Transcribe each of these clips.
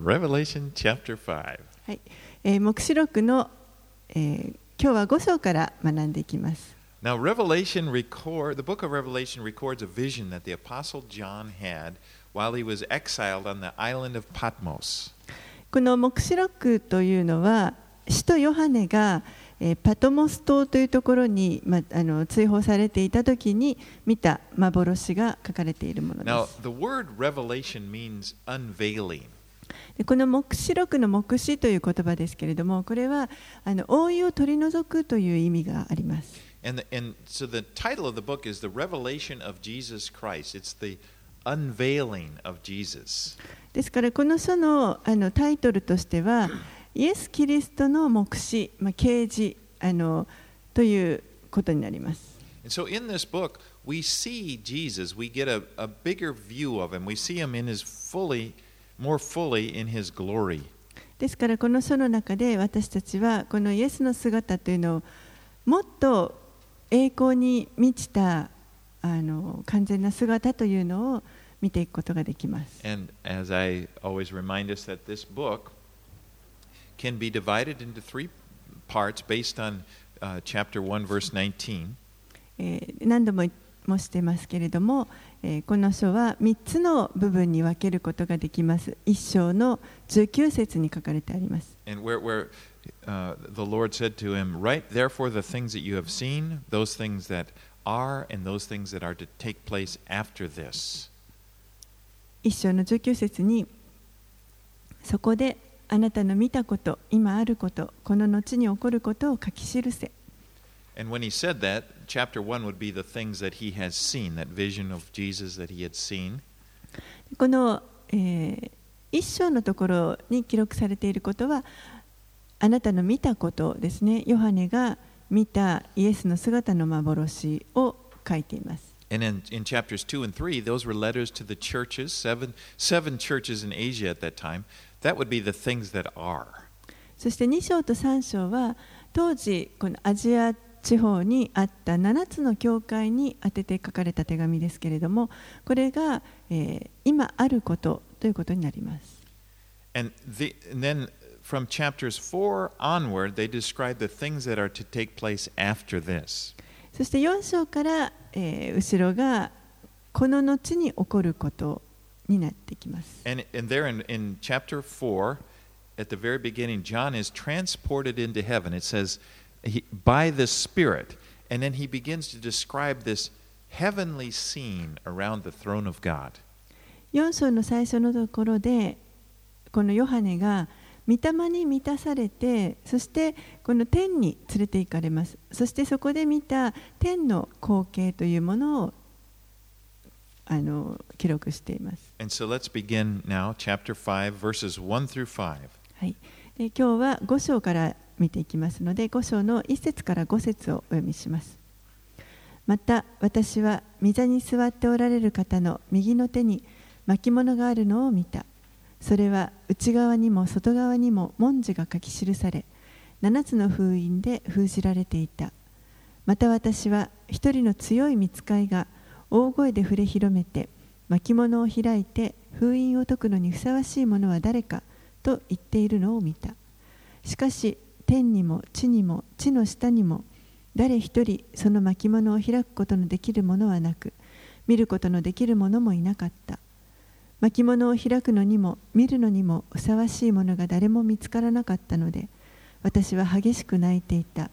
Revelation chapter 5. はい、えー、黙示録の、えー、今日は5章から学んでいきます。Now, Revelation record the book of Revelation records a vision that the apostle John had while he was exiled on the island of Patmos. この黙示録というのは、使徒ヨハネが、えーパトモス島というところに、ま、あの追放されていた時に見た幻が書かれているもので Now, す。the word revelation means unveiling. この黙示録の黙示という言葉ですけれども、これは、あの、覆いを取り除くという意味があります。ですから、この書の、あの、タイトルとしては、イエス・キリストの黙示、まあ、啓示、あの、ということになります。We see Jesus, we get a, a bigger view of him, we see him in his fully more fully in his glory. ですからこの書の中で私たちはこのイエスの姿というのをもっと栄光に満ちたあの完全な姿というのを見ていくことができます。And as I always remind us that this book can be divided into three parts based on uh, chapter 1, verse 19. えー何度も申してますけれども、えーこの書は3つの部分に分けることができます。一章の19節に書かれてあります。Where, where uh, the Lord said to him, Write therefore the things that you have seen, those things that are, and those things that are to take place after this. 一章の19節にそこであなたの見たこと、今あること、この後に起こることを書き記せ。And when he said that, chapter 1 would be the things that he has seen, that vision of Jesus that he had seen. この、えー一章のところに記録されていることはあなたの見たことですね。ヨハネが見たイエスの姿の幻を書いています。 And in, in chapters 2 and 3, those were letters to the churches, seven, seven churches in Asia at that time. That would be the things that are. そして2章と3章は当時このアジア 地方にあった7つの教会に宛てて書かれた手紙ですけれどもこれが、今あることということになります。そして4章から、後ろがこの後に起こることになってきます。He, by the Spirit. And then he begins to describe this heavenly scene around the throne of God. 4章の最初のところでこのヨハネが御霊に満たされてそしてこの天に連れて行かれますそしてそこで見た天の光景というものをあの記録しています、And so let's begin now, chapter 5, verses 1 through 5. はい、で今日は5章から見ていきますので5章の1節から5節をお読みします。また私は御座に座っておられる方の右の手に巻物があるのを見た。それは内側にも外側にも文字が書き記され7つの封印で封じられていた。また私は一人の強い見つかいが大声で触れ広めて巻物を開いて封印を解くのにふさわしいものは誰かと言っているのを見た。しかし天にも地にも地の下にも誰一人その巻物を開くことのできるものはなく見ることのできるものもいなかった。巻物を開くのにも見るのにもふさわしいものが誰も見つからなかったので私は激しく泣いていた。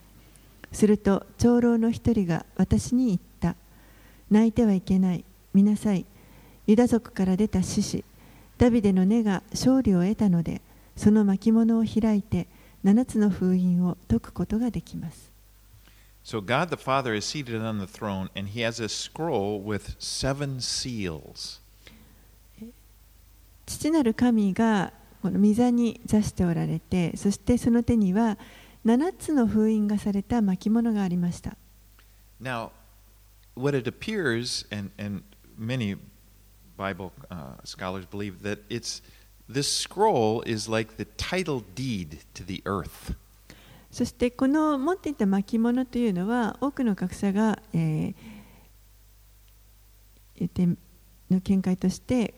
すると長老の一人が私に言った。泣いてはいけない。見なさい。ユダ族から出た獅子。ダビデの根が勝利を得たのでその巻物を開いて7つの封印を解くことができます So God the Father is seated on the throne, and he has a scroll with seven seals. 父なる神がこの御座に座しておられてそしてその手には7つの封印がされた巻物がありました Now, what it appears, and, and many Bible uh, scholars believe that it's this scroll is like the title deed to the earth. そしてこの持っていた巻物というのは多くの学者が、えー言っての見解として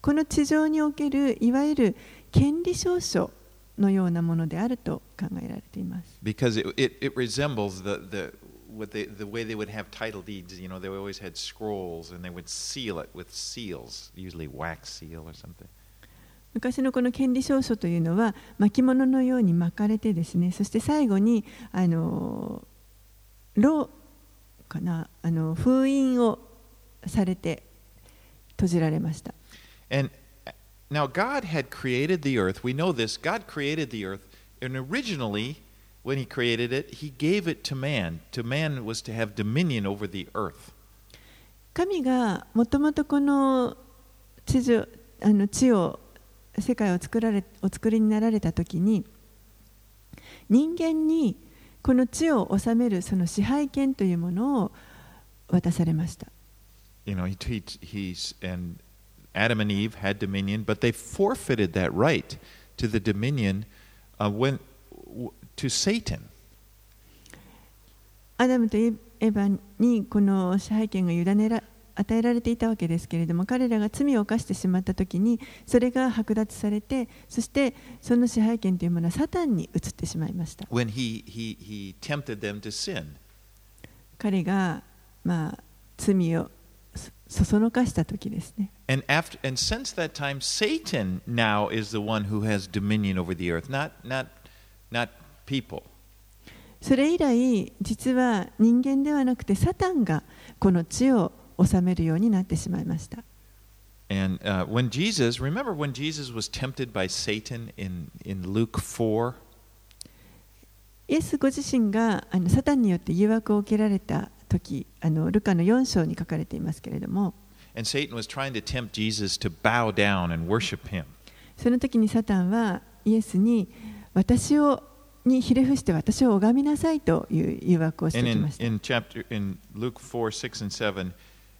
この地上におけるいわゆる権利証書のようなものであると考えられています。 because it, it, it resembles the, the, what they, the way they would have title deeds. You know, they always had scrolls and they would seal it with seals, usually wax seal or something. 昔のこの権利証書というのは巻物のように巻かれてですねそして最後にあのろかなあの封印をされて閉じられました And now God had created the earth. We know this. God created the earth. And originally, when He created it, He gave it to man. To man was to have dominion over the earth. 神がもともとこの地上あの地を世界を作られお作りになられた時に人間にこの地を治めるその支配権というものを渡されました You know, he, he, he's, and Adam and Eve had dominion, but they forfeited that right to the dominion uh, when, to Satan. アダムとエヴァにこの支配権が委ねら与えられていたわけですけれども彼らが罪を犯してしまった時にそれが剥奪されてそしてその支配権というものはサタンに移ってしまいました When he, he, he tempted them to sin. 彼がまあ罪をそそのかした時ですね And after and since that time, Satan now is the one who has dominion over the earth, not not not people. それ以来実は人間ではなくてサタンがこの地を治めるようになってしまいました。And uh, when Jesus, remember when Jesus was tempted by Satan in, in Luke 4? イエスご自身があのサタンによって誘惑を受けられた時あのルカの4章に書かれていますけれども、その時にサタンはイエスに私をにひれ伏して私を拝みなさいという誘惑をしてきました。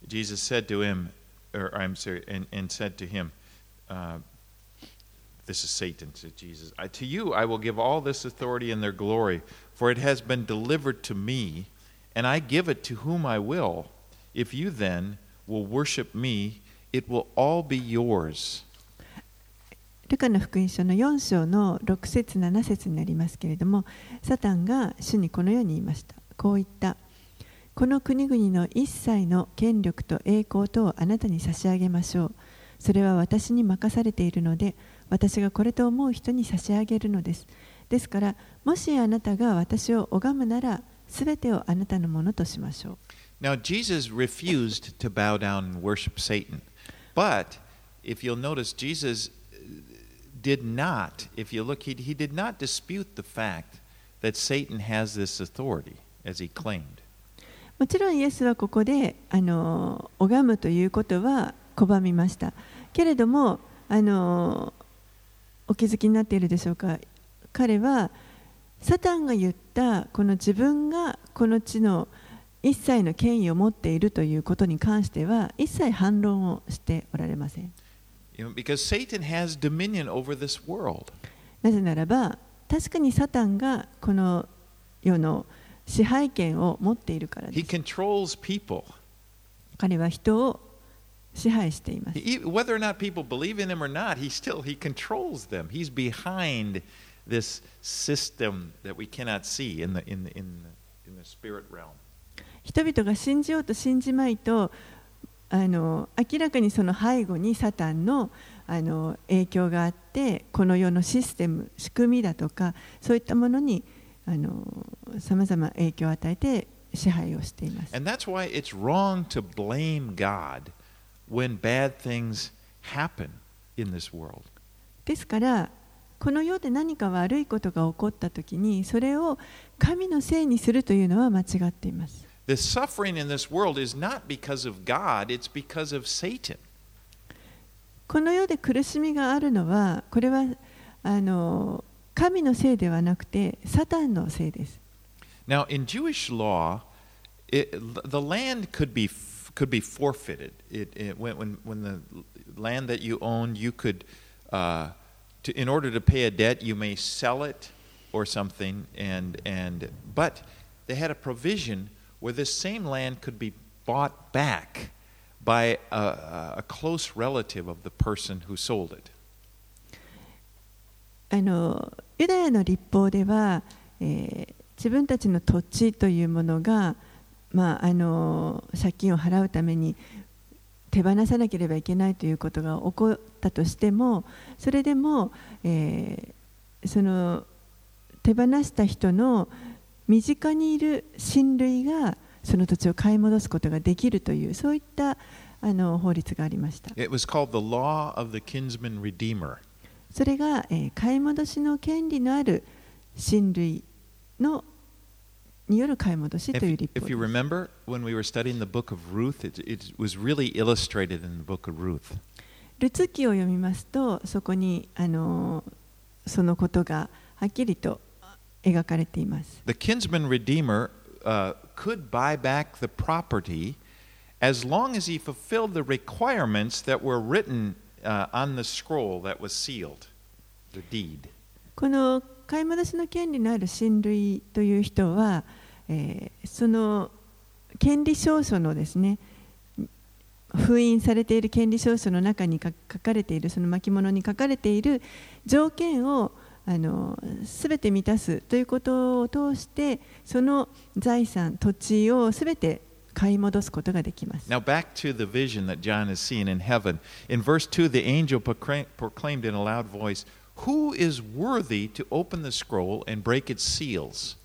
Jesus said to him, or I'm sorry, and, and said to him. Uh, This is Satan, said Jesus. I, to you I will give all this authority and their glory, for it has been delivered to me, and I give it to whom I will. If you then will worship me, it will all be yours. ルカの福音書の4章の6節7節になりますけれども、サタンが主にこのように言いました。こう言った。 この国々の一切の権力と栄光とをあなたに差し上げましょう。それは私に任されているので、私がこれと思う人に差し上げるのです。ですから、もしあなたが私を拝むなら、すべてをあなたのものとしましょう。Now, Jesus refused to bow down and worship Satan. But if you'll notice, Jesus did not, if you look, he, he did not dispute the fact that Satan has this authority, as he claimed. もちろんイエスはここであの拝むということは拒みました。けれどもあのお気づきになっているでしょうか。彼はサタンが言ったこの自分がこの地の一切の権威を持っているということに関しては一切反論をしておられません.なぜならば確かにサタンがこの世の支配権を持っているからです。彼は人を支配しています。人々が信じようと信じまいとあの明らかにその背後にサタンの,あの影響があってこの世のシステム仕組みだとかそういったものにさまざま影響を与えて支配をしています。And that's why it's wrong to blame God when bad things happen in this world. ですからこの世で何か悪いことが起こった時にそれを神のせいにするというのは間違っています。The suffering in this world is not because of God, it's because of Satan. この世で苦しみがあるのはこれはあの神のせいではなくてサタンのせいです。 Now, in Jewish law, it, the land could be could be forfeited. It, it when, when when the land that you own, you could, uh, to, in order to pay a debt, you may sell it or something, and and but they had a provision where this same land could be bought back by a, a close relative of the person who sold it. あの ユダヤの立法では、えー自分たちの土地というものが、まあ、あの借金を払うために手放さなければいけないということが起こったとしてもそれでも、えーその手放した人の身近にいる親類がその土地を買い戻すことができるというそういったあの法律がありました。It was called the Law of the Kinsman Redeemer. それが、えー買い戻しの権利のある親類のによる買い戻し If, という立 if 法 you です。remember, when we were studying the book of Ruth, it, it was really illustrated in the book of Ruth. ルツ記を読みますとそこにあのそのことがはっきりと描かれています。The kinsman redeemer uh, could buy back the property as long as he fulfilled the requirements that were written この買い戻しの権利のある親類という人は、えーその権利証書のですね封印されている権利証書の中に書かれているその巻物に書かれている条件をあの全て満たすということを通してその財産土地を全て買い戻すことができます。Now, back to the vision that John has seen in heaven. In verse 2, the angel proclaim- proclaimed in a loud voice, Who is worthy to open the scroll and break its seals?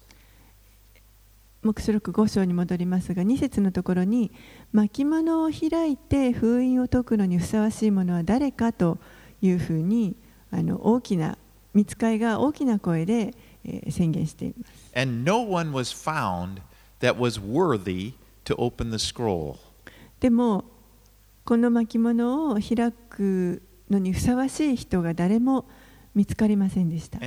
黙示録5章に戻りますが2節のところに巻物を開いて封印を解くのにふさわしいものは誰かというふうにあの大きな見つかいが大きな声で、えー宣言しています。And no one was found that was worthy to open the scroll. でもこの巻物を開くのにふさわしい人が誰も見つかりませんでした。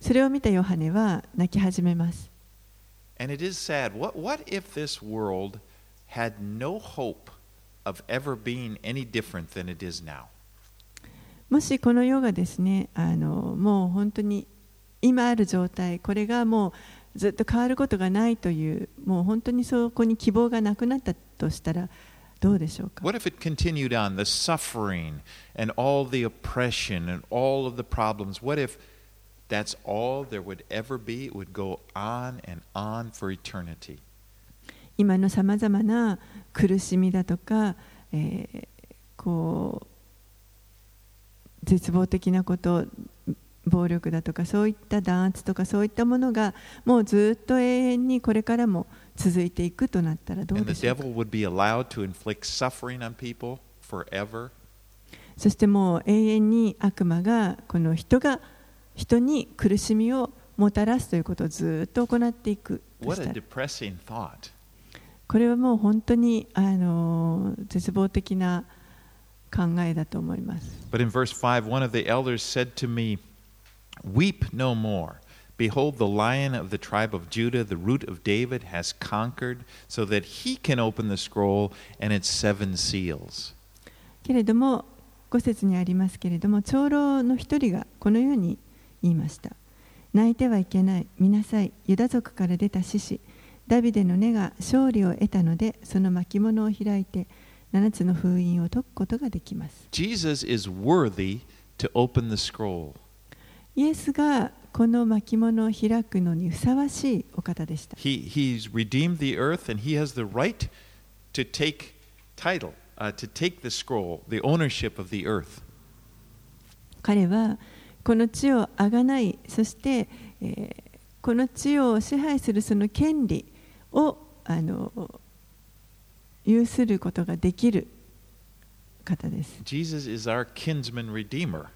それを見たヨハネは泣き始めます。What, もしこの世がですねあの、もう本当に今ある状態、これがもうずっと変わることがないという、もう本当にそこに希望がなくなったとしたら、どうでしょうか？今のさまざまな苦しみだとか、えー、こう絶望的なこと。暴力だとかそういった弾圧とかそういったものがもうずっと永遠にこれからも続いていくとなったらどうでしょうか？そしてもう永遠に悪魔がこの人が人に苦しみをもたらすということをずっと行っていく.これはもう本当にあの絶望的な考えだと思います。But in verse 5, one of the elders said to me, Weep no more. Behold, the lion of the tribe of Judah, the root of David, has conquered, so that he can open the scroll and its seven seals. けれども5節にありますけれども長老の一人がこのように言いました泣いてはいけない見なさいユダ族から出た獅子ダビデの根が勝利を得たのでその巻物を開いて7つの封印を解くことができます Jesus is worthy to open the scroll. イエスがこの巻物を開くのにふさわしいお方でした He, he's redeemed the earth, and he has the right to take title, uh, to take the scroll, the ownership of the earth. 彼はこの地をあがないそして、えーこの地を支配するその権利をあの有することができる方です Jesus is our kinsman redeemer.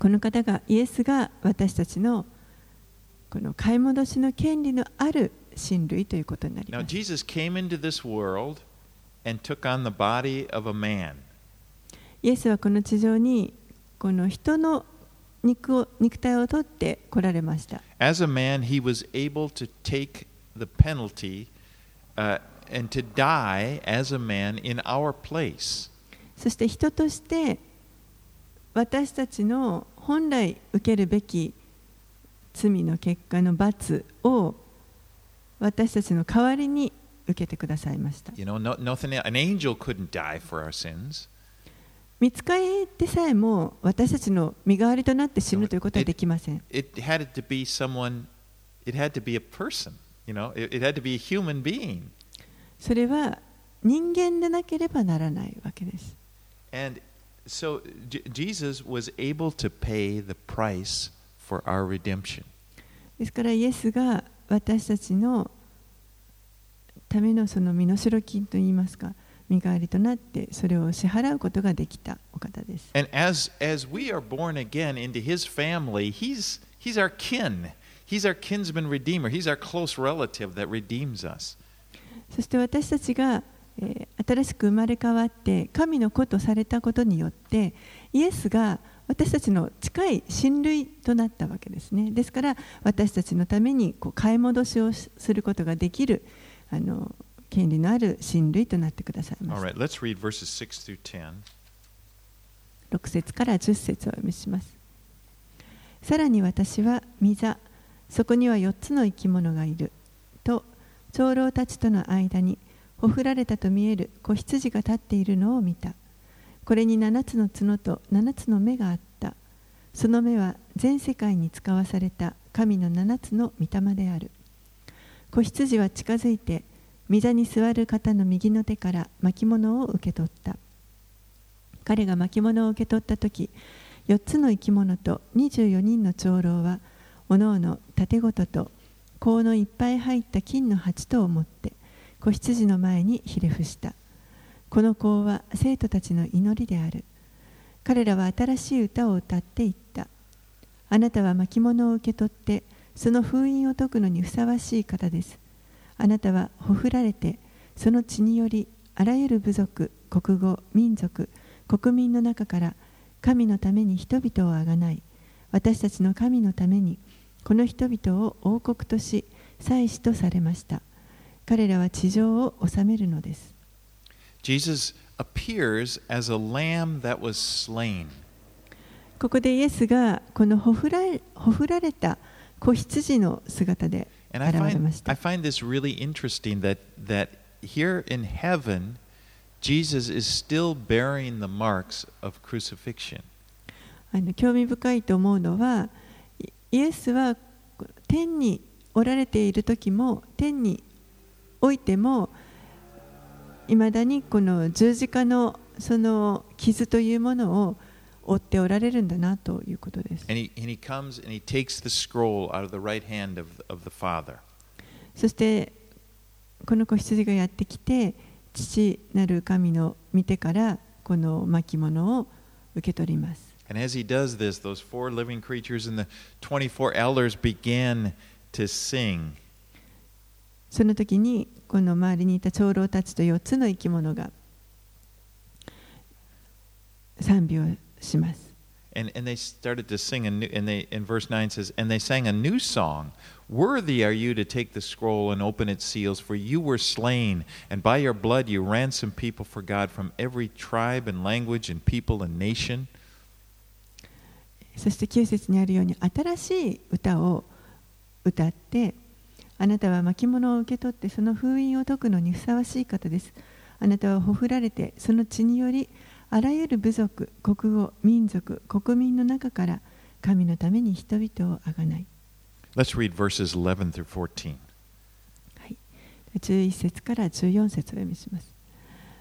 この方がイエスが私たちのこの買い戻しの権利のある親類ということになり Now, ます Jesus came into this world and took on the body of a man. イエスはこの地上にこの人の肉を肉体を取って来られました As a man, he was able to take the penalty uh, and to die as a man in our place. そして人として私たちの本来受けるべき罪の結果の罰を私たちの代わりに受けてくださいました。You know, no, 見つかってさえも私たちの身代わりとなって死ぬということはできません。それは人間でなければならないわけです。so J- Jesus was able to pay the price for our redemption. ですからイエスが私たちのためのその身代金といいますか身代わりとなってそれを支払うことができたお方です。 And as, as we are born again into his family, he's, he's our kin. He's our kinsman redeemer. He's our close relative that redeems us. そして私たちが、 えー新しく生まれ変わって神の子とされたことによってイエスが私たちの近い親類となったわけですね。ですから私たちのためにこう買い戻しをすることができるあの権利のある親類となってくださいま read verses 6 through 10. 6節から10節をお読みします。さらに私は御座、そこには4つの生き物がいると長老たちとの間にほふられたと見える子羊が立っているのを見た。これに7つの角と7つの目があった。その目は全世界に使わされた神の7つの御霊である。子羊は近づいて御座に座る方の右の手から巻物を受け取った。彼が巻物を受け取った時4つの生き物と24人の長老はおのおの盾ごとと香のいっぱい入った金の鉢とを持って子羊の前にひれ伏した。この香は生徒たちの祈りである。彼らは新しい歌を歌っていった。あなたは巻物を受け取ってその封印を解くのにふさわしい方です。あなたはほふられてその血によりあらゆる部族国語民族国民の中から神のために人々をあがない。私たちの神のためにこの人々を王国とし祭司とされました。彼らは地上を治めるのです。Jesus appears as a lamb that was slain. ここでイエスがこのほふ,らほふられた子羊の姿で現れました。興味深いと思うのは、イエスは天におられている時も、天においてもいだにこの十字架のその傷というものを負っておられるんだなということです。そしてこの子羊がやってきて父なる神の見てからこの巻物を受け取ります。その時にこの周りにいた長老たちと4つの生き物が賛美をします。 And, and they started to sing, a new, and they, in verse 9 says, And they sang a new song. Worthy are you to take the scroll and open its seals, for you were slain, and by your blood you ransomed people for God from every tribe and language and people and nation. そして9節にあるように新しい歌を歌って あなたは巻物を受け取ってその封印を解くのにふさわしい方です。あなたはほふられてその血によりあらゆる部族、国語、民族、国民の中から神のために人々をあがない。Let's read verses 11 through 14. はい、11節から14節を読みします。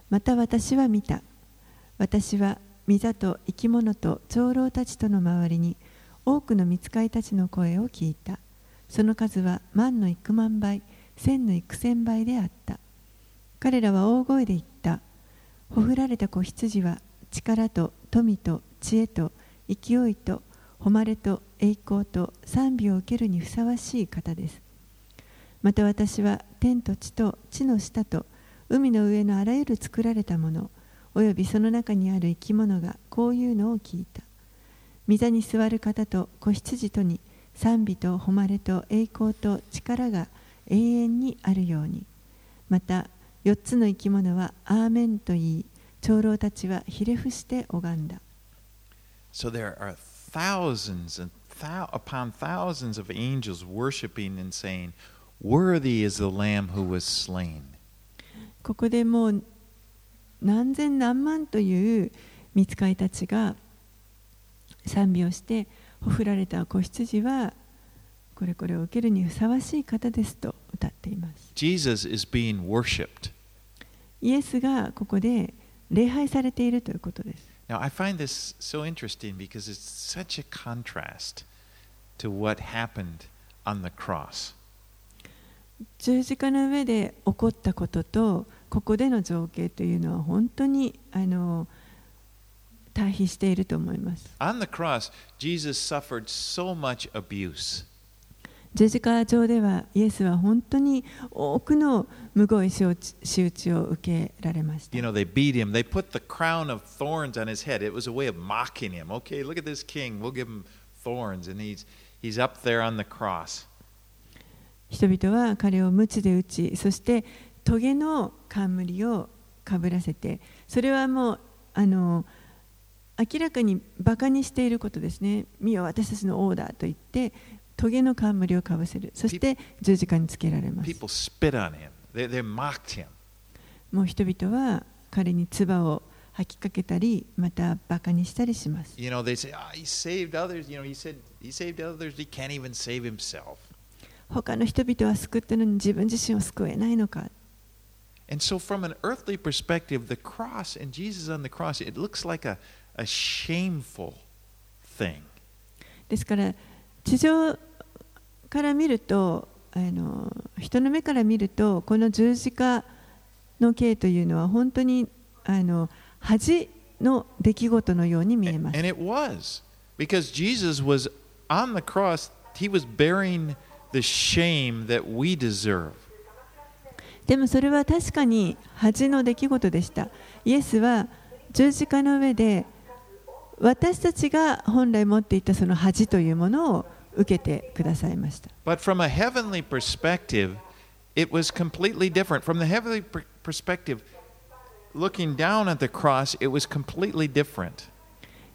また私は見た。私は御座と生き物と長老たちとの周りに多くの御使いたちの声を聞いた。その数は万の幾万倍、千の幾千倍であった。彼らは大声で言った。ほふられた子羊は力と富と知恵と勢いと誉れと栄光と賛美を受けるにふさわしい方です。また私は天と地と地の下と海の上のあらゆる作られたものおよびその中にある生き物がこういうのを聞いた御座に座る方と子羊とに賛美と誉れと栄光と力が永遠にあるようにまた4つの生き物はアーメンと言い長老たちはひれ伏して拝んだ So there are thousands and thou- upon thousands of angels worshiping and saying, Worthy is the Lamb who was slain. ここでもう何千何万という見つかいたちが賛美をしてほふられた子羊はこれこれを受けるにふさわしい方ですと歌っています Jesus is being worshiped. イエスがここで礼拝されているということです Now, I find this so interesting because it's such a contrast to what happened on the cross. 十字架の上で起こったこととここでの情景というのは本当にあの対比していると思います On the cross, Jesus suffered so much abuse. 十字架上ではイエスは本当に多くのむごい仕打ちを受けられました You know, they beat him. They put the crown of thorns on his head. It was a way of mocking him. Okay, look at this king. We'll give him thorns. And he's, he's up there on the cross. 人々は彼を鞭で打ちそして棘の冠をかぶらせてそれはもうあの明らかにバカにしていることですね見よ私たちの王だと言って棘の冠をかぶせるそして十字架につけられます they, they. もう人々は彼に唾を吐きかけたりまたバカにしたりします You know, they say, oh, he saved others. You know, he said he saved others. He can't even save himself. 他の人々は救ったのに自分自身を救えないのか And so, from an earthly perspective, the cross and Jesus on the cross, it looks like a, a shameful thing. ですから地上から見るとあの人の目から見るとこの十字架の刑というのは本当にあの恥の出来事のように見えます And it was because Jesus was on the cross, he was bearing the shame that we deserve. でもそれは確かに恥の出来事でしたイエスは十字架の上で私たちが本来持っていたその恥というものを受けてくださいました But from a heavenly perspective, it was completely different. From the heavenly per- perspective, looking down at the cross, it was completely different.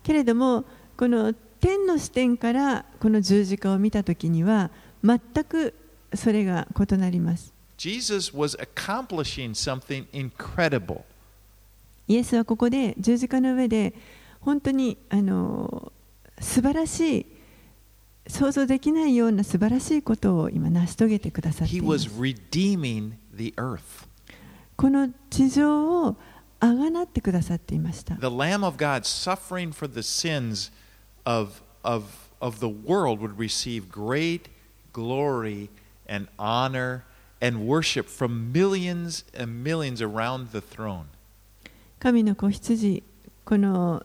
けれどもこの天の視点からこの十字架を見たときには全くそれが異なります Jesus was accomplishing something incredible. イエスはここで十字架の上で本当にあの素晴らしい想像できないような素晴らしいことを今成し遂げてくださっています.この地上をあがなってくださっていました The Lamb of God suffering for the sins of, of, of the world would receive great glory and honor and worship from millions and millions around the throne. 神の子羊この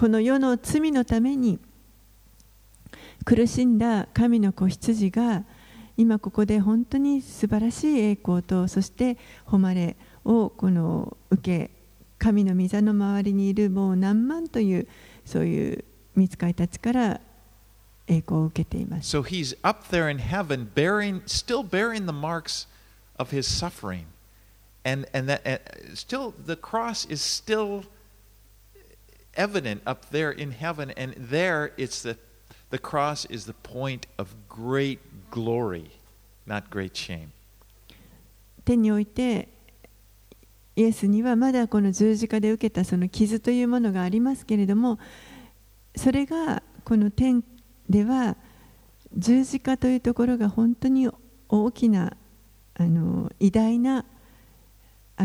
この世の罪のために苦しんだ神の子羊が今ここで本当に素晴らしい栄光とそして誉れをこの受け神の御座の周りにいるもう何万というそういう見つかりたちから栄光を受けています So he's up there in heaven, bearing, still bearing the marks of his suffering. And, and that and still, the cross is still evident up there in heaven. And there, it's the, the cross is the point of great glory, not great shame. 天においてイエスにはまだこの十字架で受けたその傷というものがありますけれどもそれがこの天では十字架というところが本当に大きなあの偉大な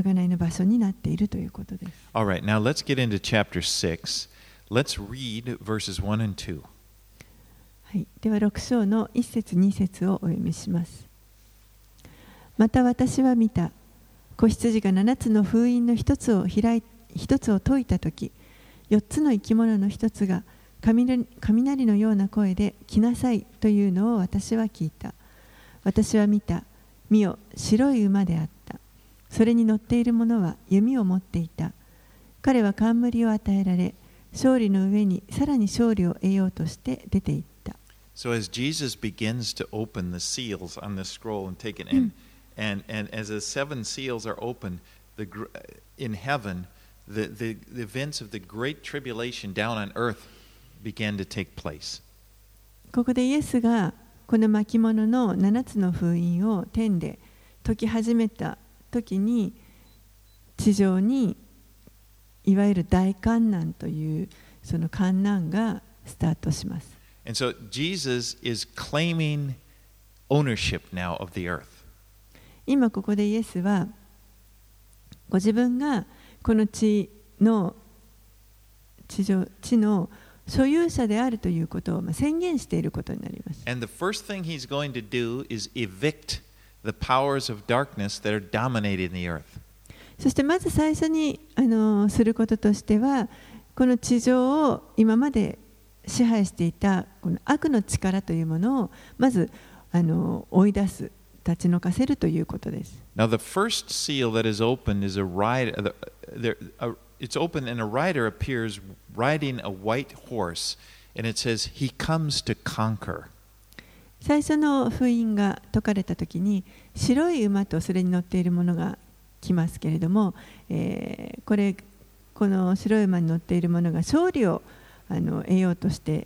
贖いの場所になっているということです。All right, now let's get into chapter 6. Let's read verses 1 and 2. はい、では6章の1節2節をお読みします。また私は見た子羊が7つの封印の1つを開い1つを解いたとき4つの生き物の1つが雷雷のような声で来なさいというのを私は聞いた。私は見た。見よ、白い馬であった。それに乗っている者は弓を持っていた。彼は冠を与えられ、勝利の上にさらに勝利を得ようとして出て行った。So as Jesus begins to open the seals on the scroll and take it in, and, and as the seven seals are opened the, in heaven, the, the, the events of the great tribulation down on earth began to take place. ここでイエスがこの巻物の7つの封印を天で解き始めた時に地上にいわゆる大観難というその観難がスタートします。And so Jesus is claiming ownership now of the earth. 今ここでイエスはご自分がこの地の地上地の所有者であるということをまあ宣言していることになります。And the first thing he's going to do is evict the powers of darkness that are dominating the earth. そしてまず最初にあのすることとしてはこの地上を今まで支配していたこの悪の力というものをまずあの追い出す立ち退かせるということです。 Now, the first seal that is opened is a rider. The, there, a, it's open, and a rider appears riding a white horse, and it says, He comes to conquer. 最初の封印が解かれた時に白い馬とそれに乗っているものが来ますけれども、えーこれこの白い馬に乗っているものが勝利をあの得ようとして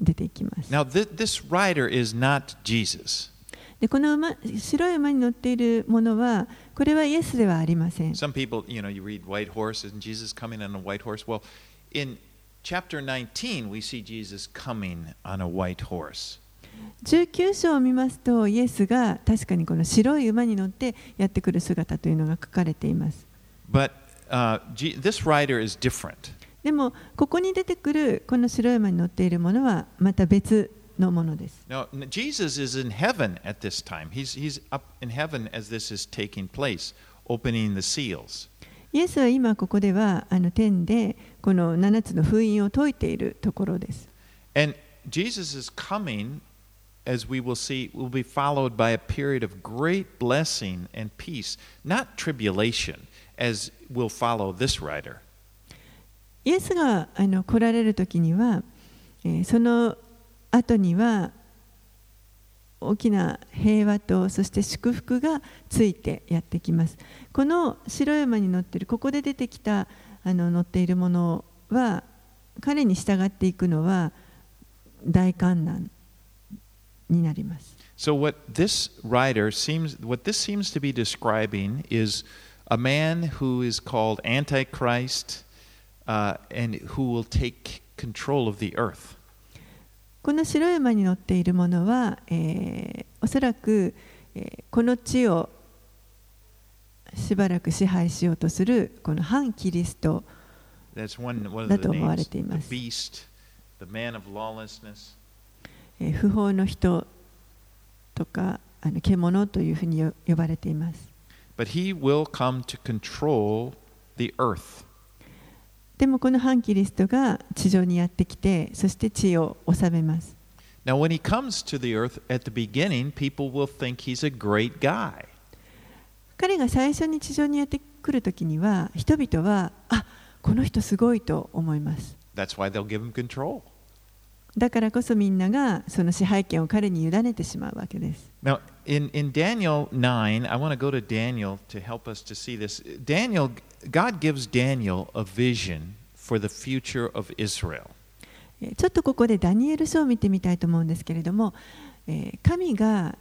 出ていきます。Now, th- this rider is not Jesus. でこの馬白い馬に乗っているものはこれはイエスではありません。Some people, you know, you read white horse, and Jesus coming on a white horse? Well, in chapter 19, we see Jesus coming on a white horse. 19章を見ますとイエスが確かにこの白い馬に乗ってやってくる姿というのが書かれています。But uh, this rider is different. でもここに出てくるこの白い馬に乗っているものはまた別のものです。Now, Jesus is in heaven at this time. He's, he's up in heaven as this is taking place, opening the seals. イエスは今ここではあの天でこの7つの封印を解いているところです。And Jesus' coming, as we will see, will be followed by a period of great blessing and peace, not tribulation, as will follow this rider. イエスがあの来られる時には、えーその後には大きな平和とそして祝福がついてやってきます。この白い馬に乗っているここで出てきたあの乗っているものは彼に従っていくのは大観難になります。So what this writer seems what this seems to be describing is a man who is called Antichrist uh, and who will take control of the earth. この白い馬に乗っているものは、えーおそらく、えーこの地をしばらく支配しようとするこの反キリストだと思われ.てい The ます。beast, the man of lawlessness. えー不法の人とかあの獣というふうによ呼ばれています。But he will come to control the earth. でもこの反キリストが地上にやってきてそして地を治めます。Now, when he comes to the earth at the beginning, people will think he's a great guy. 彼が最初に地上にやってくるときには人々はあこの人すごいと思います。That's why they'll give him control. だからこそみんながその支配権を彼に委ねてしまうわけです。Now, in, in Daniel 9, I want to go to Daniel to help us to see this. Daniel, God gives Daniel a vision for the future of Israel. えーちょっとここでダニエル書を見てみたいと思うんですけれども、えー神が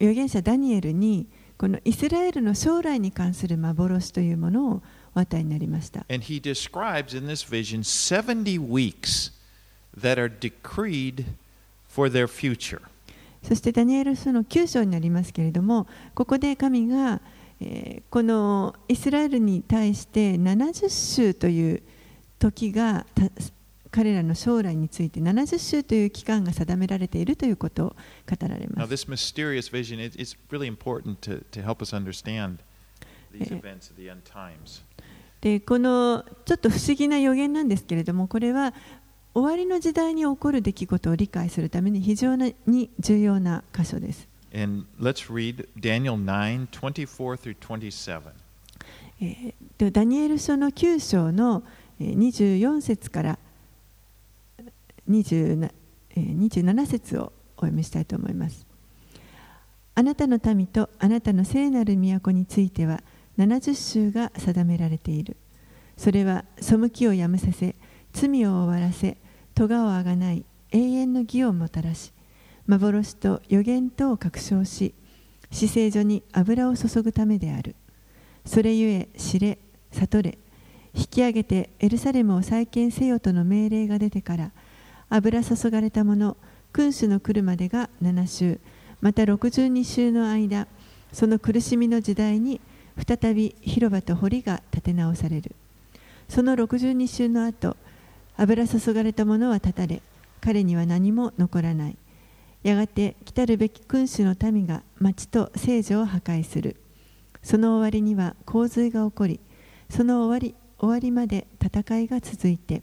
預言者ダニエルにこのイスラエルの将来に関する幻というものをお与えになりました。And he describes in this vision 70 weeks そしてダニエル書の9章になりますけれども、ここで神が、このイスラエルに対して70週という時が彼らの将来について70週という期間が定められているということを語られます。このちょっと不思議な予言なんですけれども、これは終わりの時代に起こる出来事を理解するために非常に重要な箇所です。And let's read Daniel 9 24 through 27. えーでダニエル書の9章のえー24節から20えー27節をお読みしたいと思います。あなたの民とあなたの聖なる都については70州が定められている。それは背きをやめさせ、罪を終わらせ、咎をあがない、永遠の義をもたらし、幻と予言とを確証し死聖所に油を注ぐためである。それゆえ知れ悟れ引き上げてエルサレムを再建せよとの命令が出てから油注がれたもの君主の来るまでが7週。また62週の間その苦しみの時代に再び広場と堀が建て直される。その62週の後油注がれたものは断たれ彼には何も残らない。やがて来たるべき君主の民が町と聖女を破壊する。その終わりには洪水が起こりその終わり終わりまで戦いが続いて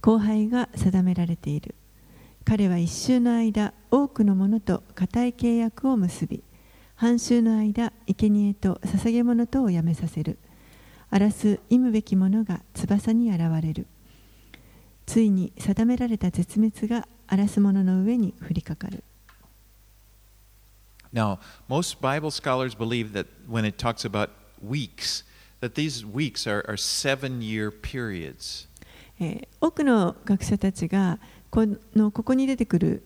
後輩が定められている。彼は一周の間多くの者と固い契約を結び半周の間生贄と捧げ物とをやめさせる。荒らす忌むべき者が翼に現れるついに定められた絶滅が荒らす者の上に降りかかる Now, most Bible scholars believe that when it talks about weeks, that these weeks are, are seven year periods. えー多くの学者たちがこのここに出てくる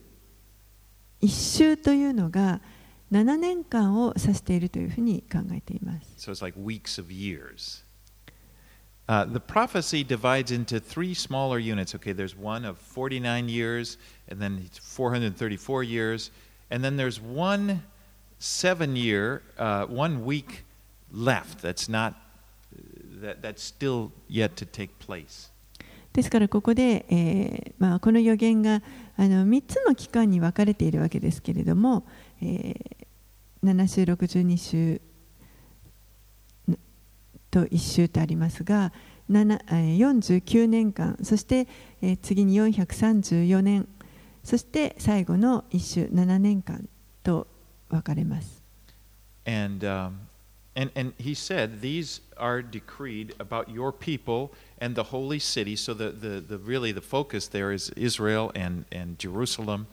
一周というのが7年間を指しているというふうに考えています。So it's like weeks of years. Uh, the prophecy divides into three smaller units. Okay, there's one of 49 years, and then 434 years, and then there's one seven year, uh, one week left that's not, that, that's still yet to take place. ですからここで、えーまあ、この予言があの3つの期間に分かれているわけですけれども、えー7週62週 と1週とありますが7えー49年間そして、えー次に434年そして最後の1週7年間と分かれます。And, um, and, and he said, These are decreed about your people and the holy city. So the, the, the really the focus there is Israel and, and Jerusalem.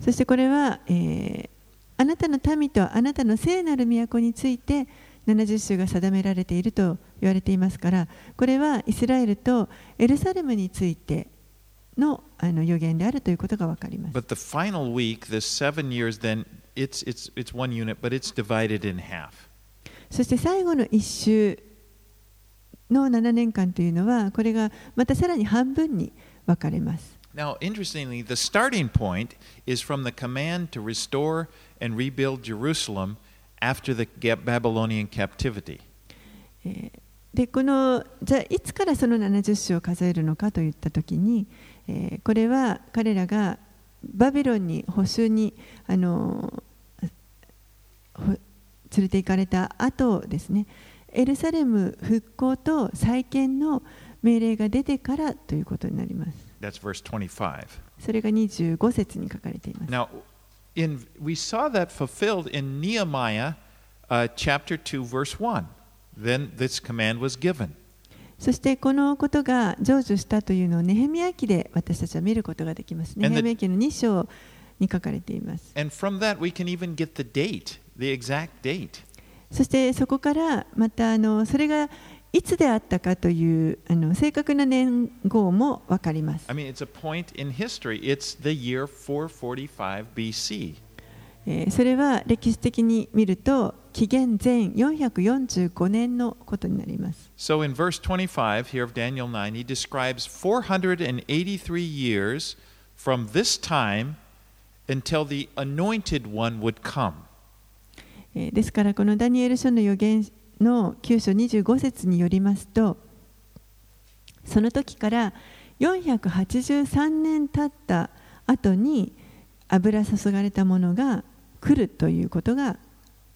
そしてこれは、えーあなたの民とあなたの聖なる都について70州が定められていると言われていますからこれはイスラエルとエルサレムについてのあの予言であるということが分かります。But the final week, the seven years, then it's, it's, it's one unit, but it's divided in half. そして最後の一周の7年間というのはこれがまたさらに半分に分かれます。Now, interestingly, the starting point is from the command to restore and rebuild Jerusalem after the Babylonian captivity. でこのじゃあいつからその70種を数えるのかといったときに、えーこれは彼らがバビロンに捕囚にあのほ連れて行かれた後ですねエルサレム復興と再建の命令が出てからということになります That's verse 25. それが25節に書かれています Now, in, we saw that fulfilled in Nehemiah uh, chapter 2, verse 1. Then this command was given. そしてこのことが成就したというのをネヘミヤ記で私たちは見ることができます。ネヘミヤ記の2章に書かれています。そしてそこからまたあのそれがいつであったかというあの正確な年号も分かります。I mean, it's a point in history. It's the year 445 BC. えーそれは歴史的に見ると紀元前445年のことになります。So in verse 25 here of Daniel 9, he describes 483 years from this time until the anointed one would come. えーですからこのダニエル書の予言の9章25節によりますとその時から483年経った後に油注がれたものが来るということが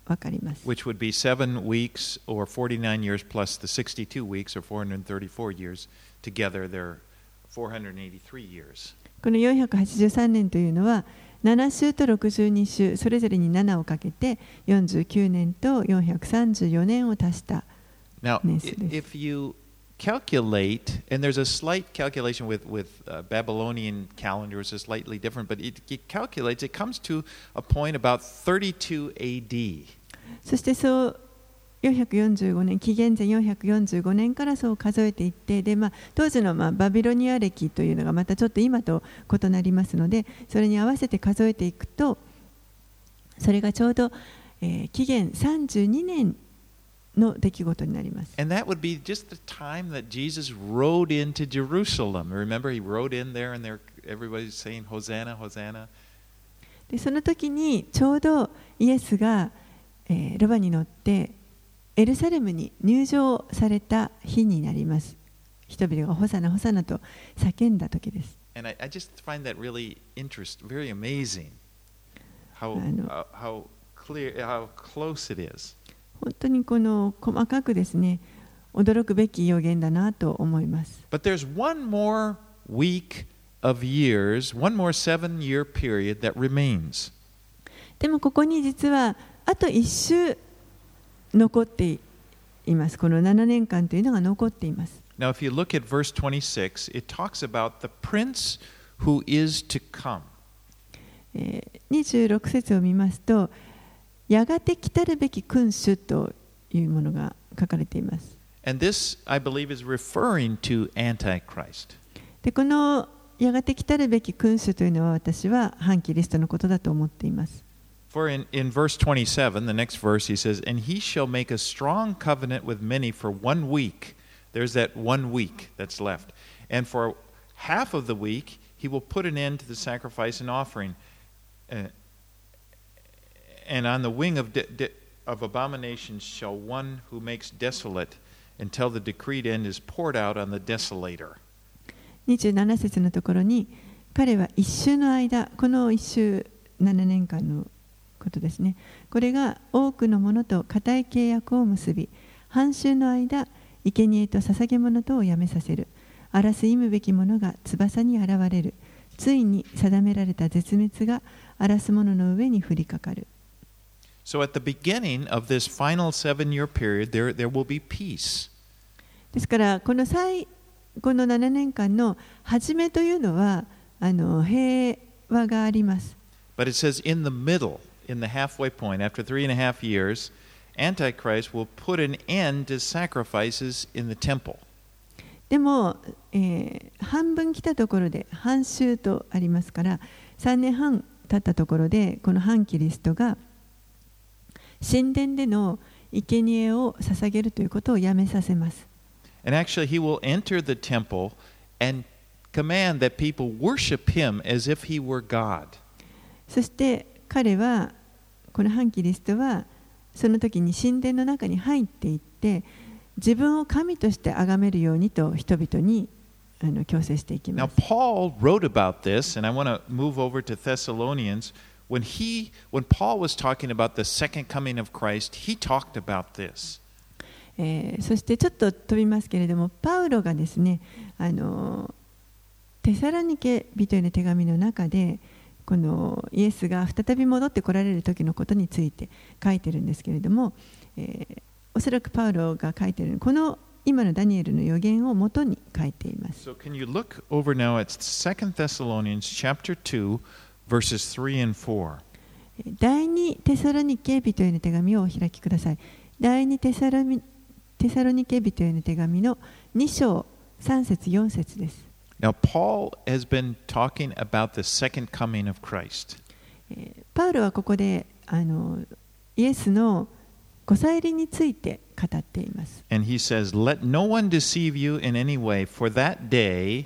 分かります。which would be seven weeks or 49 years plus the 62 weeks or 434 years. Together, they're 483 years. この483年というのは7週と62週それぞれに7をかけて49年と434年を足した Now, i- it is. if you calculate, and there's a slight calculation with, with uh, Babylonian calendars is slightly different, but it, it calculates, it comes to a point about 32 AD. そしてそう445年紀元前445年からそう数えていってで、まあ、当時のまあバビロニア歴というのがまたちょっと今と異なりますのでそれに合わせて数えていくとそれがちょうど、えー、紀元32年の出来事になります。And that would be just the time that Jesus rode into Jerusalem. Remember, he rode in there and there, everybody's saying, Hosanna, Hosanna. でその時にちょうどイエスが、えーロバに乗ってエルサレムに入場された日になります。人々がホサナホサナと叫んだ時です。本当にこの細かくですね、驚くべき予言だなと思います。But there's でもここに実は、あと一週。残っています。この7年間というのが残っています。Now, if you look at verse 26, it talks about the prince who is to come. えー26節を見ますとやがて来たるべき君主というものが書かれています。And this, I believe, is referring to Antichrist. でこのやがて来たるべき君主というのは私は反キリストのことだと思っています。For in, in verse 27, the next verse, he says, And he shall make a strong covenant with many for one week. There's that one week that's left. And for half of the week, he will put an end to the sacrifice and offering. Uh, and on the wing of, de- de- of abominations shall one who makes desolate until the decreed end is poured out on the desolator. 27節のところに彼は一週の間この一週7年間の ことですね。これが多くのものと固い契約を結び半週の間生贄と捧げ物とをやめさせる。荒らす忌むべきものが翼に現れる。ついに定められた絶滅が荒らす者の上に降りかかる。So at the beginning of this final seven year period, there, there will be peace. ですからこの最この7年間の初めというのはあの平和があります。But it says in the middle, in the halfway point, after three and a half years, Antichrist will put an end to sacrifices in the temple. でも、えー半分来たところで半周とありますから3年半経ったところでこの反キリストが神殿での生贄を捧げるということをやめさせます。And actually, he will enter the temple and command that people worship him as if he were God. そして彼はこの反キリストはその時に神殿の中に入っていって自分を神として崇めるようにと人々にあの強制していき Now, ます。Paul wrote about this, and I want to move over to Thessalonians. When he, when Paul was talking about the second coming of Christ, he talked about this. えーそしてちょっと飛びますけれどもパウロがですねあのテサロニケ人への手紙の中でこのイエスが再び戻ってこられる時のことについて書いてるんですけれども、えーおそらくパウロが書いてるこの今のダニエルの予言をもとに書いています。So, can you look over now at Second Thessalonians chapter 2, verses 3 and 4? 第二テサロニケ人への手紙をお開きください。第二テサロニテサロニケ人への手紙の2章3節4節です。Now, Paul has been talking about the second coming of Christ. えーパウロはここであのイエスのご再臨について語っています。 And he says, Let no one deceive you in any way, for that day,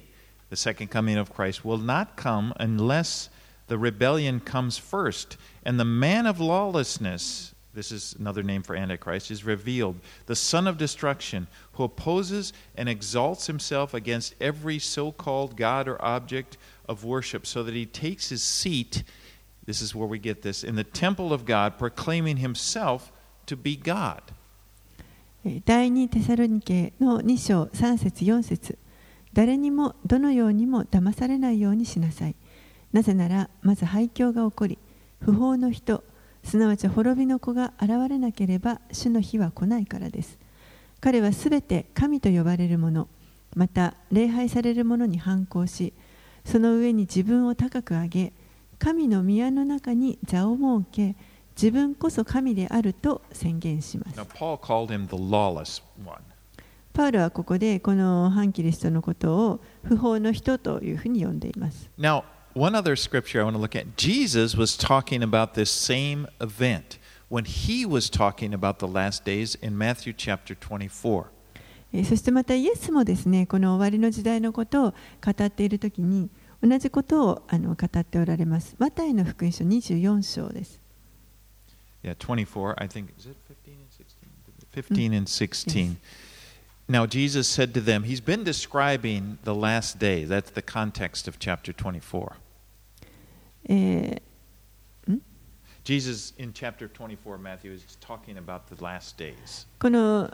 the second coming of Christ, will not come unless the rebellion comes first, and the man of lawlessness, this is another name for Antichrist, is revealed, the son of destruction, who opposes and exalts himself against every so called God or object of worship, so that he takes his seat, this is where we get this, in the temple of God, proclaiming himself to be God. えー第2テサロニケの2章3節4節誰にもどのようにも騙されないようにしなさい。なぜならまず廃墟が起こり不法の人 すなわち滅びの子が現れなければ主の日は来ないからです。彼はすべて神と呼ばれるものまた礼拝されるものに反抗しその上に自分を高く上げ神の宮の中に座を設け自分こそ神であると宣言します Now, Paul called him the lawless one. パウロはここでこの反キリストのことを不法の人というふうに呼んでいます Now, one other scripture I want to look at Jesus was talking about this same event when he was talking about the last days in Matthew chapter 24. えーそしてまたイエスもですねこの終わりの時代のことを語っているときに同じことをあの語っておられますマタイの福音書24章です Yeah, 24, I think. Is it 15 and 16? 15 and 16. Now, Jesus said to them, He's been describing the last days. That's the context of chapter 24. えー Jesus, in chapter 24, Matthew, is talking about the last days. この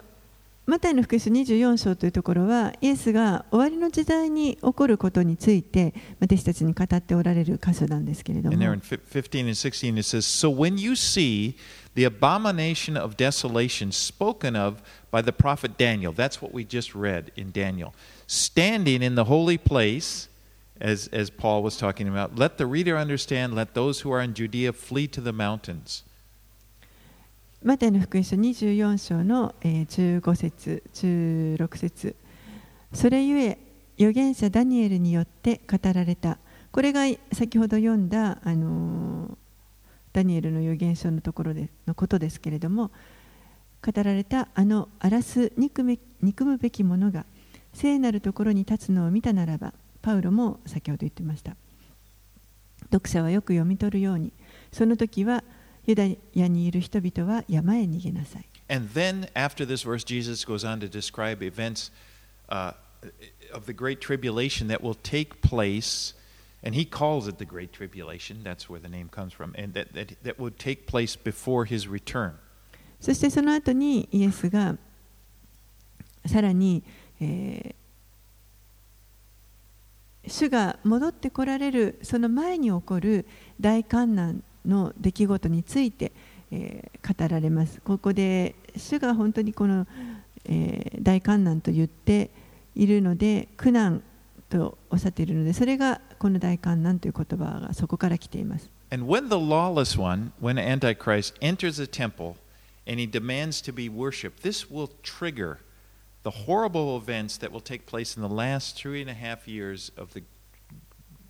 マタイの福音書24章というところはイエスが終わりの時代に起こることについて私たちに語っておられる箇所なんですけれども in fif- 15 and 16, it says, So when you see the abomination of desolation spoken of by the prophet Daniel, that's what we just read in Daniel, standing in the holy place, as, as Paul was talking about, let the reader understand, let those who are in Judea flee to the mountains. マタイの福音書24章のえ15節16節それゆえ預言者ダニエルによって語られたこれが先ほど読んだ、あのダニエルの預言書のところでのことですけれども語られたあの荒らす憎め憎むべきものが聖なるところに立つのを見たならばパウロも先ほど言ってました読者はよく読み取るようにその時はユダヤにいる人々は山へ逃げなさい And then after this verse, Jesus goes on to describe events uh, of the great tribulation that will take place. And he calls it the Great Tribulation. That's where the name comes from. And that, that, that would take place before his return. そしてその後にイエスがさらに、えー主が戻ってこられるその前に起こる大観難の出来事について、えー語られます。ここで主が本当にこの、えー大観難と言っているので苦難とおっしゃっているのでそれがこの大観難という言葉がそこから来ています。And when the lawless one, when Antichrist enters the temple and he demands to be worshipped, this will trigger the horrible events that will take place in the last three and a half years of the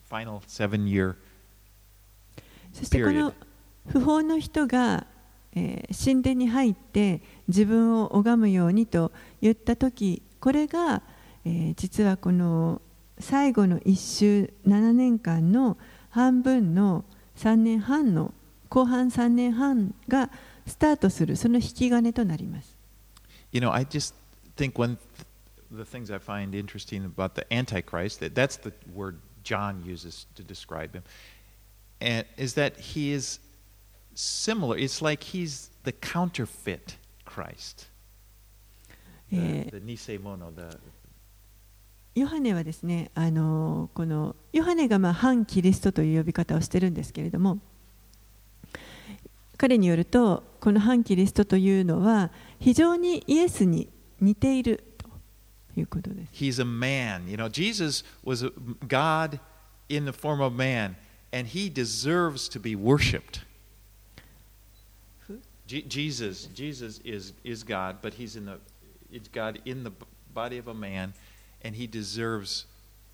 final seven year そしてこの不法の人が、えー神殿に入って自分を拝むようにと言った時これが、えー実はこの最後の一周7年間の半分の3年半の後半3年半がスタートするその引き金となります。You know, I just think one th- the things I find interesting about the Antichrist, that that's the word John uses to describe him, and is that he is similar. It's like he's the counterfeit Christ, the, えー the nisemono, the ヨハネはですね、あのこのヨハネがまあ反キリストという呼び方をしてるんですけれども彼によるとこの反キリストというのは非常にイエスに似ているということです。he's a man. You know, Jesus was God in the form of man, and he deserves to be worshipped. Jesus, Jesus is, is God, but he's in the it's God in the body of a man, and he deserves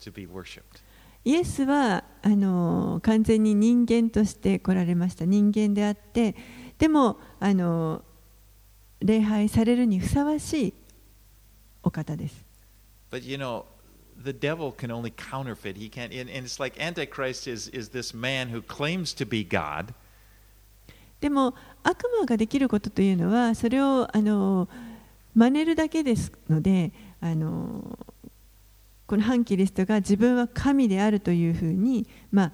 to be worshipped. イエスはあの完全に人間として来られました人間であってでもあの礼拝されるにふさわしいお方です。But you know, the devil can only counterfeit. He can't, and, and it's like Antichrist is, is this man who claims to be God, でも悪魔ができることというのはそれをあの真似るだけですのであのこの反キリストが自分は神であるというふうに、まあ、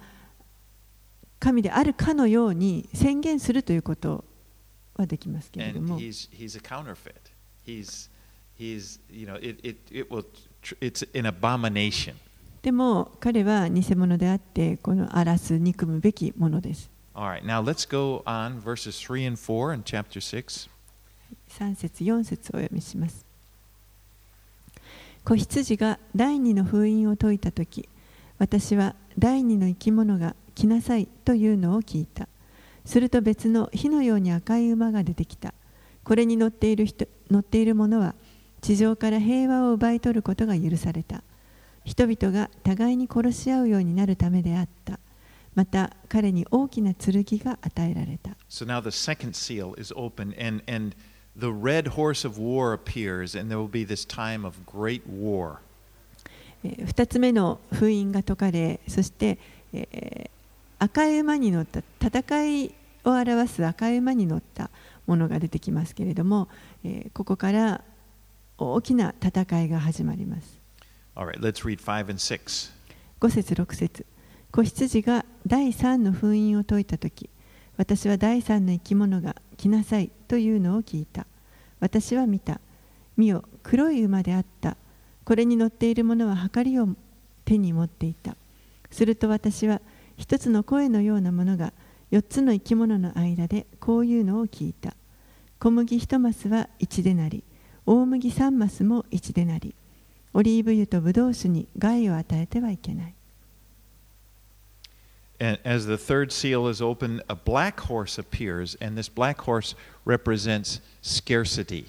神であるかのように宣言するということはできますけれど and も he's he's a counterfeit. He's he's you know it it, it will it's an abomination. でも彼は偽物であってこの荒らす憎むべきものです All right, now let's go on verses three and four in chapter six. 3節4節をお読みします子羊が第二の封印を解いた時私は第二の生き物が来なさいというのを聞いたすると別の火のように赤い馬が出てきた。これに乗っている人乗っている者は地上から平和を奪い取ることが許された。人々が互いに殺し合うようになるためであった。また彼に大きな剣が与えられた。So now the second seal is open, and, and the red horse of war appears, and there will be this time of great war. えー二つ目の封印が解かれ、そして、えー赤い馬に乗った戦いを表す赤い馬に乗ったものが出てきますけれども、えーここから大きな戦いが始まります。All right, let's read 5 and 6. 5節6節子羊が第3の封印を解いたとき、私は第3の生き物が来なさいというのを聞いた。私は見た。見よ、黒い馬であった。これに乗っている者は計りを手に持っていた。すると私は一つの声のようなものが4つの生き物の間でこういうのを聞いた。小麦1マスは1でなり、大麦3マスも1でなり、オリーブ油とブドウ酒に害を与えてはいけない。And as the third seal is open, a black horse appears, and this black horse represents scarcity.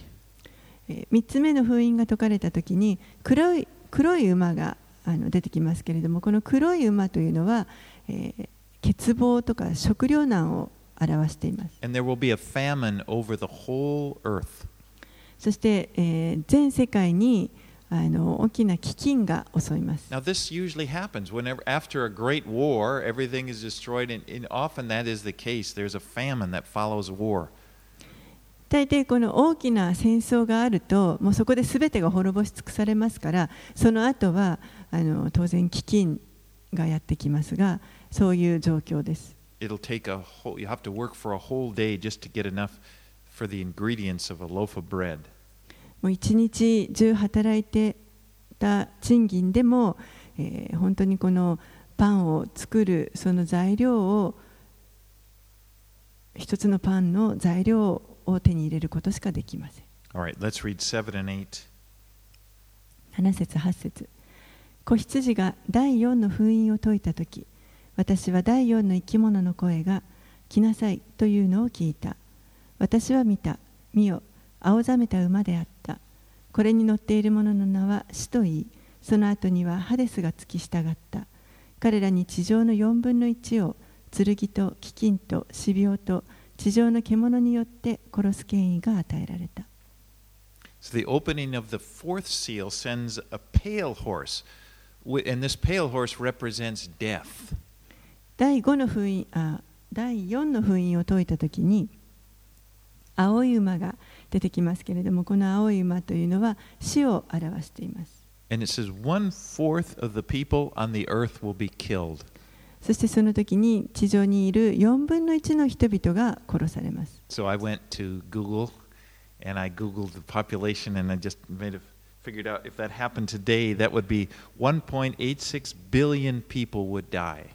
え3つ目の封印が解かれた時に黒い黒い馬があの出てきますけれどもこの黒い馬というのは、えー欠乏とか食糧難を表しています And there will be a famine over the whole earth. そして、えー全世界にあの大きな飢饉が襲います Now, this usually happens whenever, after a great war, everything is destroyed, and, and often that is the case. There's a famine that follows war. 大抵この大きな戦争があるともうそこで全てが滅ぼし尽くされますからその後はあの当然飢饉がやってきますがそういう状況です It'll take a whole, you have to work for a whole day just to get enough for the ingredients of a loaf of bread. もう一日中働いてた賃金でも、えー本当にこのパンを作るその材料を一つのパンの材料を手に入れることしかできません。Right, let's read 7 and 8. 7節8節子羊が第4の封印を解いたとき私は第4の生き物の声が来なさいというのを聞いた私は見た見よ青ざめた馬であったこれに乗っている者の名は死と言いその後にはハデスが付き従った彼らに地上の4分の1を剣と飢饉と死病と地上の獣によって殺す権威が与えられた So the opening of the fourth seal sends a pale horse, and this pale horse represents death. 第5の封印あ第4の封印を解いたときに青い馬が出てきますけれどもこの青い馬というのは死を表しています And it says, one fourth of the people on the earth will be killed. そしてその時に地上にいる4分の1の人々が殺されます So I went to Google and I Googled the population and I just made a, figured out if that happened today, that would be 1.86 billion people would die.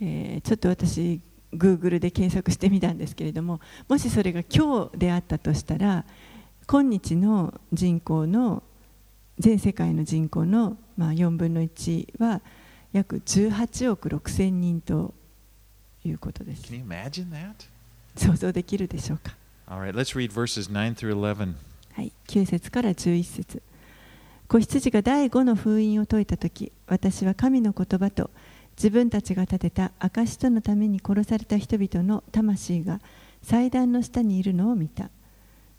えーちょっと私 Google で検索してみたんですけれどももしそれが今日であったとしたら今日の人口の全世界の人口の、まあ、4分の1は約18億6千人ということです?想像できるでしょうか？All right, let's read verses 9 through 11. はい、9節から11節子羊が第5の封印を解いた時私は神の言葉と自分たちが立てた証とのために殺された人々の魂が祭壇の下にいるのを見た。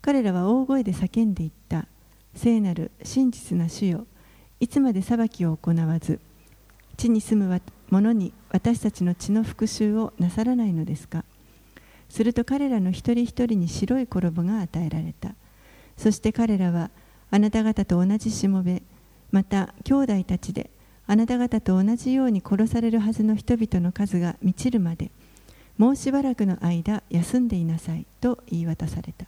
彼らは大声で叫んでいった。聖なる真実な主よ。いつまで裁きを行わず地に住む者に私たちの血の復讐をなさらないのですか。すると彼らの一人一人に白い衣が与えられた。そして彼らはあなた方と同じしもべまた兄弟たちであなた方と同じように殺されるはずの人々の数が満ちるまでもうしばらくの間休んでいなさいと言い渡された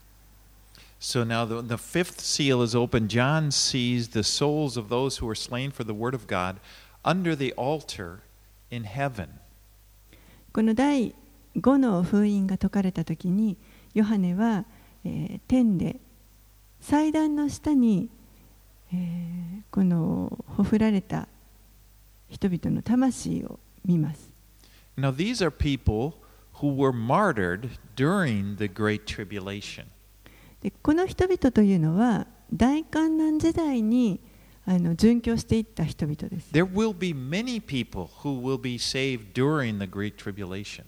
So now the, the fifth seal is open. John sees the souls of those who were slain for the word of God under the altar in heaven. この第5の封印が解かれた時にヨハネは、えー天で祭壇の下に、えーこのほふられた人々の魂を見ます Now, these are people who were martyred during the Great Tribulation. でこの人々というのは大観難時代にあの殉教していった人々です。There will be many people who will be saved during the Great Tribulation.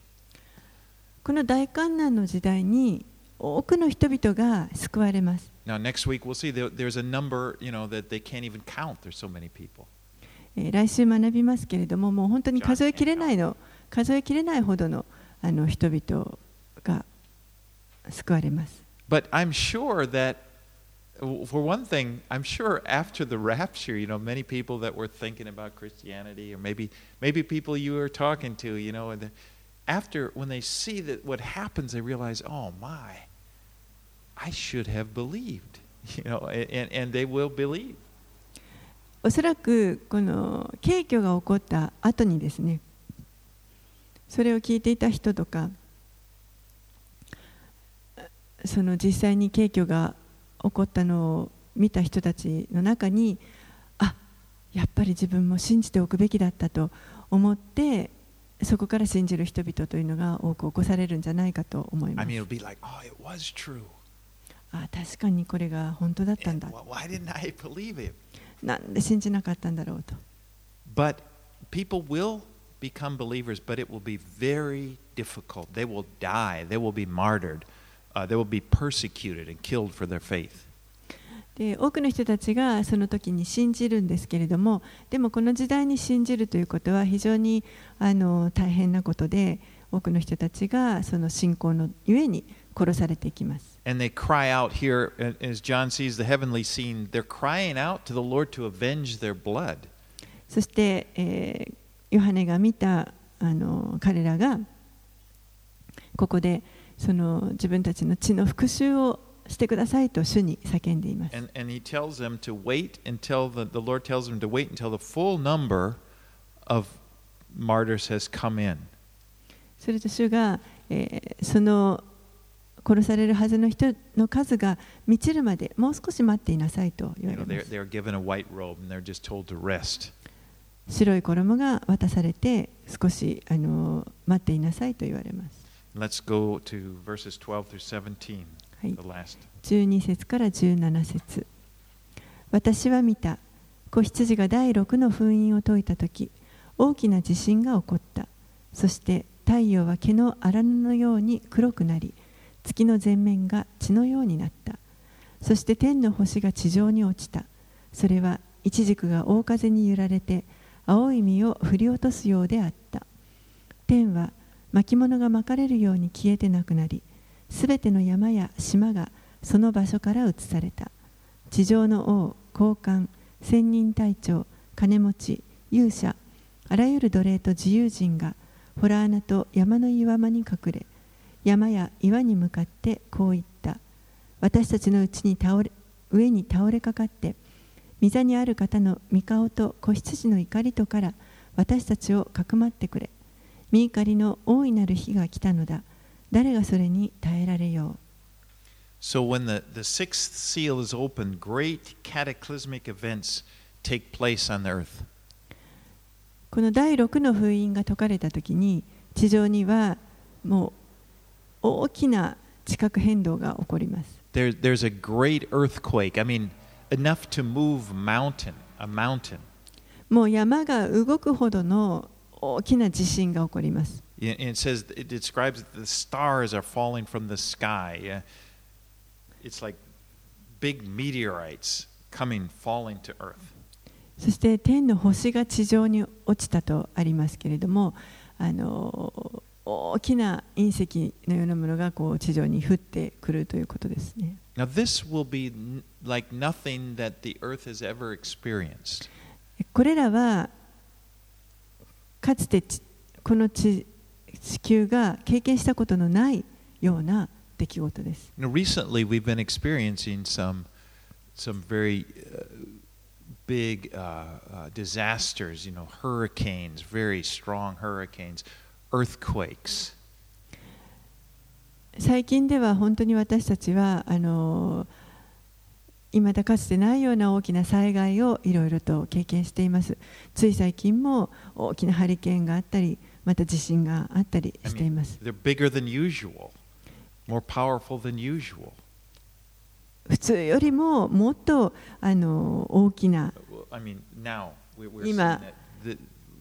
この大観難の時代に多くの人々が救われます。Now, next week we'll see there, there's a number, you know, that they can't even count. There's so many people. えー来週学びますけれども、もう本当に数えきれないの、数えきれないほどのあの人々が救われます。 But I'm sure that, for one thing, I'm sure after the rapture, you know, many people that were thinking about Christianity, or maybe maybe people you were talking to, you know, and the, after when they see that what happens, they realize, oh my, I should have believed, you know, and, and they will believe. おそらくこの景挙が起こった後にですねそれを聞いていた人とかその実際に景挙が起こったのを見た人たちの中にあやっぱり自分も信じておくべきだったと思ってそこから信じる人々というのが多く起こされるんじゃないかと思いま I す mean, it'll be like, oh. あ確かにこれが本当だったんだなんで信じなかったんだろうと But people will become believers, but it will be very difficult. They will die. They will be martyred. Uh, they will be persecuted and killed for their faith. で多くの人たちがその時に信じるんですけれどもでもこの時代に信じるということは非常にあの大変なことで多くの人たちがその信仰のゆえに殺されていきます。And they cry out here, uh, as John sees the heavenly scene, they're crying out to the Lord to avenge their blood. そして、えーヨハネが見たあの彼らがここでその自分たちの血の復讐をしてくださいと主に叫んでいます。 And, and he tells them to wait until the, the Lord tells them to wait until the full number of martyrs has come in. すると主が、えーその 殺されるはずの人の数が満ちるまでもう少し待っていなさいと言われます。白い衣が渡されて少しあの待っていなさいと言われます。Let's go to verses 12 through 17, はい the last. 12節から17節私は見た子羊が第6の封印を解いた時大きな地震が起こったそして太陽は毛の荒布のように黒くなり月の全面が血のようになった。そして天の星が地上に落ちた。それはイチジクが大風に揺られて青い実を振り落とすようであった。天は巻物が巻かれるように消えてなくなりすべての山や島がその場所から移された。地上の王高官千人隊長金持ち勇者あらゆる奴隷と自由人がホラー穴と山の岩間に隠れ山や岩に向かってこう言った。私たちのうちに倒れ上に倒れかかって御座にある方の御顔と子羊の怒りとから私たちをかくまってくれ。御怒りの大いなる日が来たのだ。誰がそれに耐えられよう。So when the, the sixth seal is opened, great cataclysmic events take place on the earth. この第6の封印が解かれた時に地上にはもう大きな地殻変動が起こります There, there's a great earthquake. I mean, enough to move mountain, a mountain. もう山が動くほどの大きな地震が起こります it says, it describes that the stars are falling from the sky. It's like big meteorites coming, falling to earth. そして天の星が地上に落ちたとありますけれどもあの大きな隕石のようなものがこう地上に降ってくるということですね Now, this will be like nothing that the earth has ever experienced. これらはかつてちこの地地球が経験したことのないような出来事です know, recently we've been experiencing some, some very uh, big uh, uh, disasters, you know, hurricanes, very strong hurricanes, earthquakes. 最近では本当に私たちはあの今だかつてないような大きな災害をいろいろと経験していますつい最近も大きなハリケーンがあったりまた地震があったりしています。they're bigger than usual, more powerful than usual. 普通よりももっとあの大きな今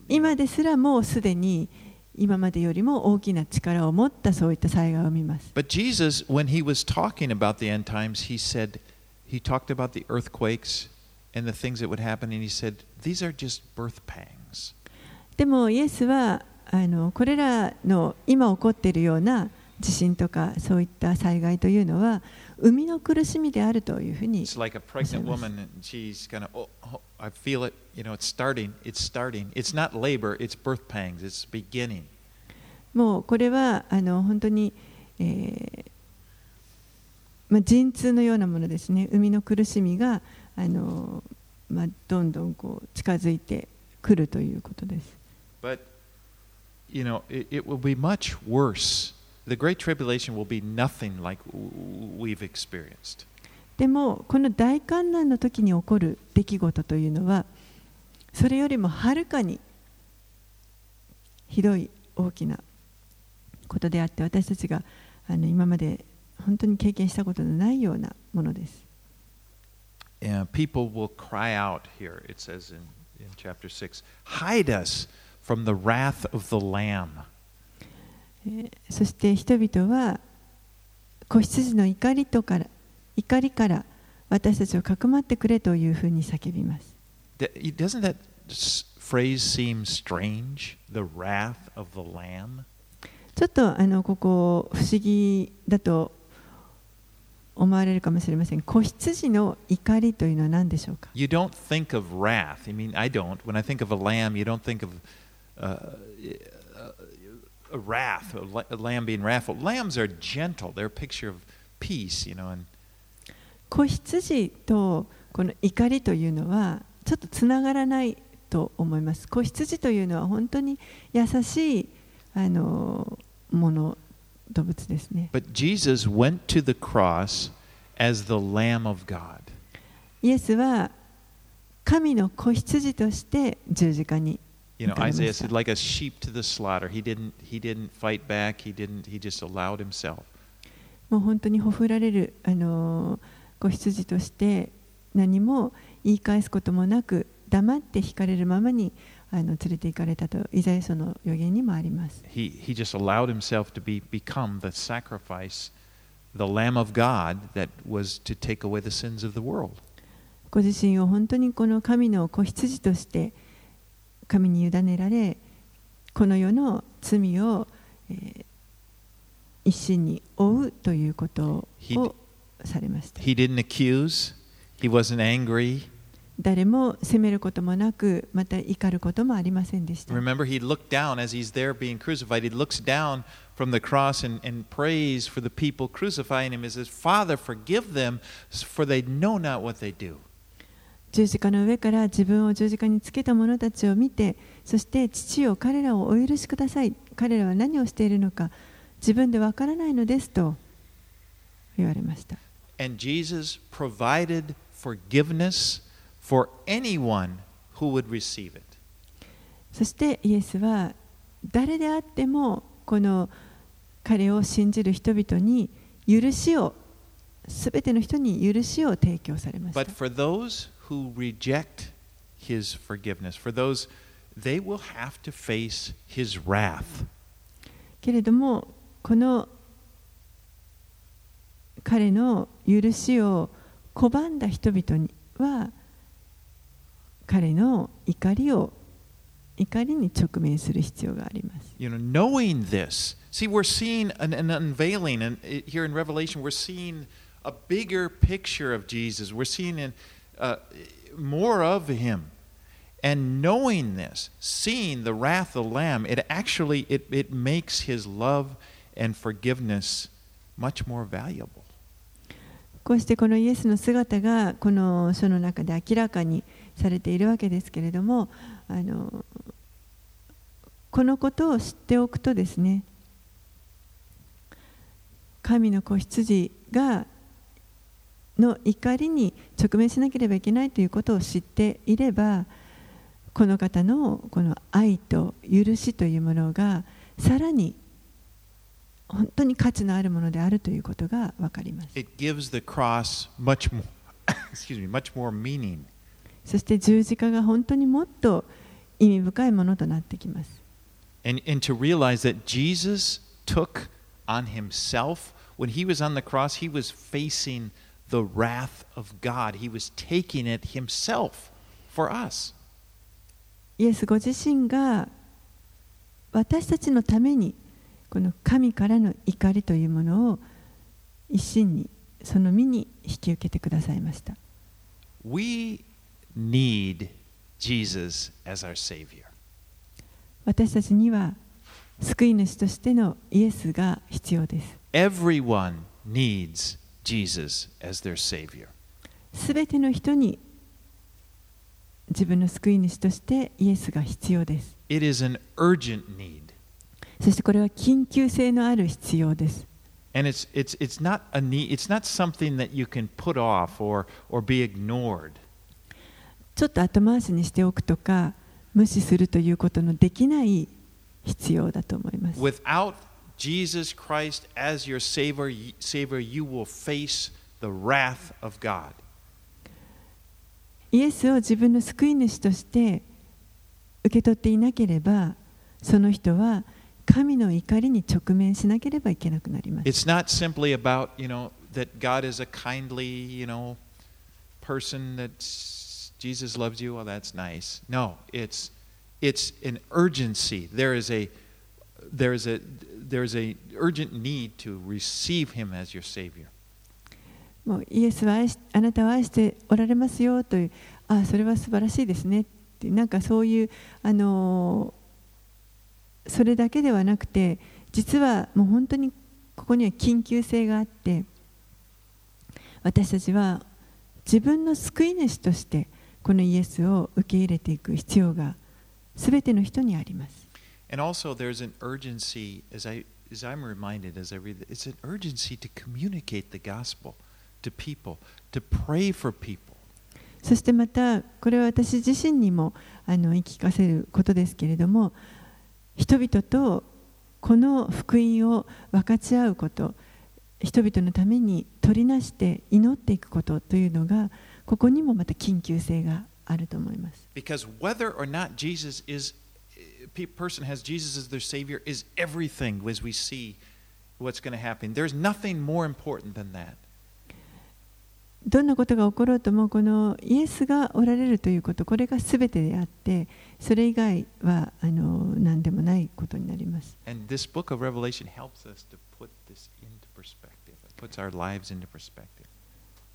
今ですらもうすでに今までよりも大きな力を持ったそういった災害を見ます。But Jesus, when he was talking about the end times, he said, he talked about the earthquakes and the things that would happen, and he said, these are just birth pangs. でもイエスはあのこれらの今起こっているような地震とかそういった災害というのは生みの苦しみであるというふうに It's like a pregnant woman, and she's kind of, oh, oh, I feel it. You know, it's starting. It's starting. It's not labor. It's birth pangs. It's beginning. もうこれはあの本当に、えーまあ、陣痛のようなものですね生みの苦しみがあの、まあ、どんどんこう近づいてくるということです。But, you know, it, it will be much worse. The Great Tribulation will be nothing like w- we've experienced. でもこの大観難の時に起こる出来事というのはそれよりもはるかにひどい大きなことであって私たちがあの今まで本当に経験したことのないようなものです。 And people will cry out here, it says in, in chapter 6, hide us from the wrath of the Lamb. えーそして人々は子羊の怒りとから怒りから私たちをかくまってくれというふうに叫びます。Doesn't that phrase seem strange? The wrath of the Lamb? ちょっとあのここ不思議だと思われるかもしれません。子羊の怒りというのは何でしょうか You don't think of wrath. I mean, I don't. When I think of a lamb, you don't think of uh, wrath, a, la- a lamb being wrathful. Lambs are gentle. They're a picture of peace, you know. And 子羊とこの怒りというのはちょっとつながらないと思います。子羊というのは本当に優しいあのもの動物ですね。but Jesus went to the cross as the Lamb of God. イエスは神の子羊として十字架に You know。Isaiah said, like a sheep to the slaughter. He didn't. He didn't fight back. He didn't. He just allowed himself. もう本当にほふられるあの子羊として何も言い返すこともなく黙って引かれるままにあの連れて行かれたとイザヤ書の予言にもあります。He he just allowed himself to be become the sacrifice, the Lamb of God that was to take away the sins of the world. ご自身を本当にこの神の子羊として神に委ねられこの世の罪を、えー一心に負うということをされました He didn't accuse. He wasn't angry. 誰も責めることもなくまた怒ることもありませんでした Remember, he looked down as he's there being crucified. He looks down from the cross and, and prays for the people crucifying him. He says, Father, forgive them, for they know not what they do. 十字架の上から自分を十字架につけた者たちを見てそして父よ彼らをお許しください。彼らは何をしているのか自分でわからないのですと言われました。And Jesus provided forgiveness for anyone who would receive it. そしてイエスは誰であってもこの彼を信じる人々に許しをすべての人に許しを提供されました。But for those who reject his forgiveness, for those, they will have to face his wrath. けれどもこの彼の許しを拒んだ人々には彼の怒りを怒りに直面する必要があります。 You know, knowing this. See, we're seeing an, an unveiling, and it- here in Revelation, we're seeing a bigger picture of Jesus. We're seeing in, uh, more of Him, and knowing this, seeing the wrath of the Lamb, it actually it, it makes His love and forgiveness much more valuable. こうしてこのイエスの姿がこの書の中で明らかにされているわけですけれどもあのこのことを知っておくとですね神の子羊がの怒りに直面しなければいけないということを知っていればこの方のこの愛と許しというものがさらに本当に価値のあるものであるということが分かります。It gives the cross much more, excuse me, much more meaning. そして十字架が本当にもっと意味深いものとなってきます。And, and to realize that Jesus took on himself, when he was on the cross, he was facing the wrath of God. He was taking it himself for us. イエスご自身が私たちのためにこの神からの怒りというものを一心にその身に引き受けてくださいました。We need Jesus as our Savior. 私たちには救い主としてのイエスが必要です。Everyone needs Jesus as their Savior. すべての人に自分の救い主としてイエスが必要です。It is an urgent need. そしてこれは緊急性のある必要です。And it's, it's, it's, not a need, it's not something that you can put off or, or be ignored. ちょっと後回しにしておくとか無視するということのできない必要だと思います。Without Jesus Christ as your Savior, y- Savior, you will face the wrath of God. イエスを自分の救い主として受け取っていなければその人は神の怒りに直面しなければいけなくなります。 It's not simply about, you know, that God is a kindly, you know, person that Jesus loves you. Well, that's nice. No, it's it's an urgency. There is a there is a there's a urgent need to receive him as your savior. もうイエスはあなたを愛しておられますよというああそれは素晴らしいですねってなんかそういうあのそれだけではなくて実はもう本当にここには緊急性があって私たちは自分の救い主としてこのイエスを受け入れていく必要がすべての人にあります。And also there's an urgency as I as I'm reminded as I read it, it's an urgency to communicate the gospel to people, to pray for people. そしてまたこれは私自身にもあの言い聞かせることですけれども人々とこの福音を分かち合うこと人々のために取りなして祈っていくことというのがここにもまた緊急性があると思います。 Because whether or not Jesus is a pe- person has Jesus as their savior is everything as we see what's going to happen. There's nothing more important than that. どんなことが起ころうともこのイエスがおられるということこれが全てであってそれ以外はあの何でもないことになります。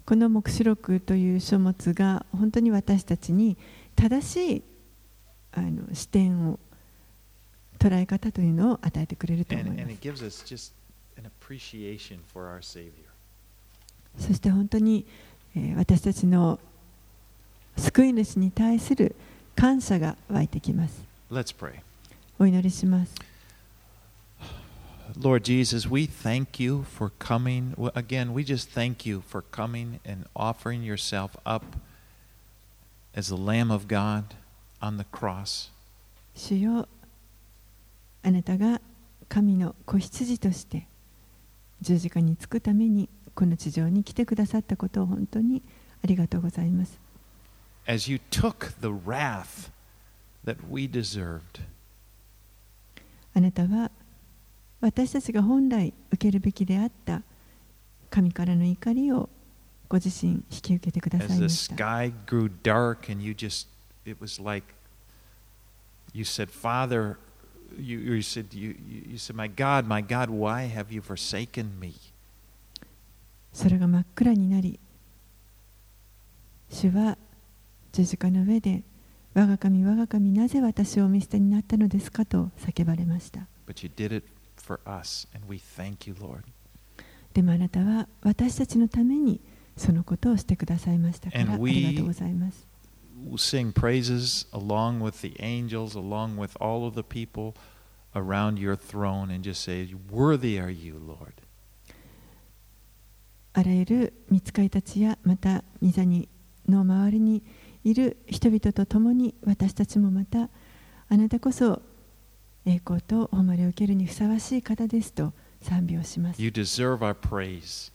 この黙示録という書物が本当に私たちに正しいあの視点を捉え方というのを与えてくれると思いま.すそして本当に、えー私たちの救い主に対する感謝が湧いてきます.お祈りします Lord Jesus, we thank you for coming. Again, we just thank you for coming and offering yourself up as the Lamb of God on the cross. 主よあなたが神の子羊として十字架につくためにこの地上に来てくださったことを本当にありがとうございます。As you took the wrath that we deserved, あなたは私たちが本来受けるべきであった神からの怒りをご自身引き受けてくださ as い the ました。Sky grew dark and you just, it was like you said, Father, you, you said you, you said my god my god why have you forsaken me? それが真っ暗になり主は十字架の上で我が神我が神なぜ私を見捨てになったのですかと叫ばれました。でもあなたは私たちのためにそのことをしてくださいましたありがとうございます。Sing praises along with the angels, along with all of the people around your throne, and just say, Worthy are you, Lord. あらゆる見つかりたちやまた御座にの周りにいる人々と共に私たちもまたあなたこそ栄光と誉れを受けるにふさわしい方ですと賛美をします You deserve our praise.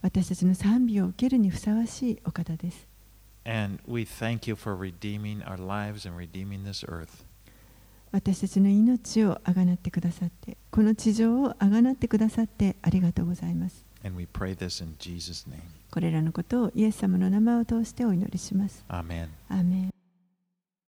私たちの賛美を受けるにふさわしいお方です And we thank you for redeeming our lives and redeeming this earth. 私たちの命をあがなってくださってこの地上をあがなってくださってありがとうございます And we pray this in Jesus' name. これらのことをイエス様の名前を通してお祈りします Amen. アーメン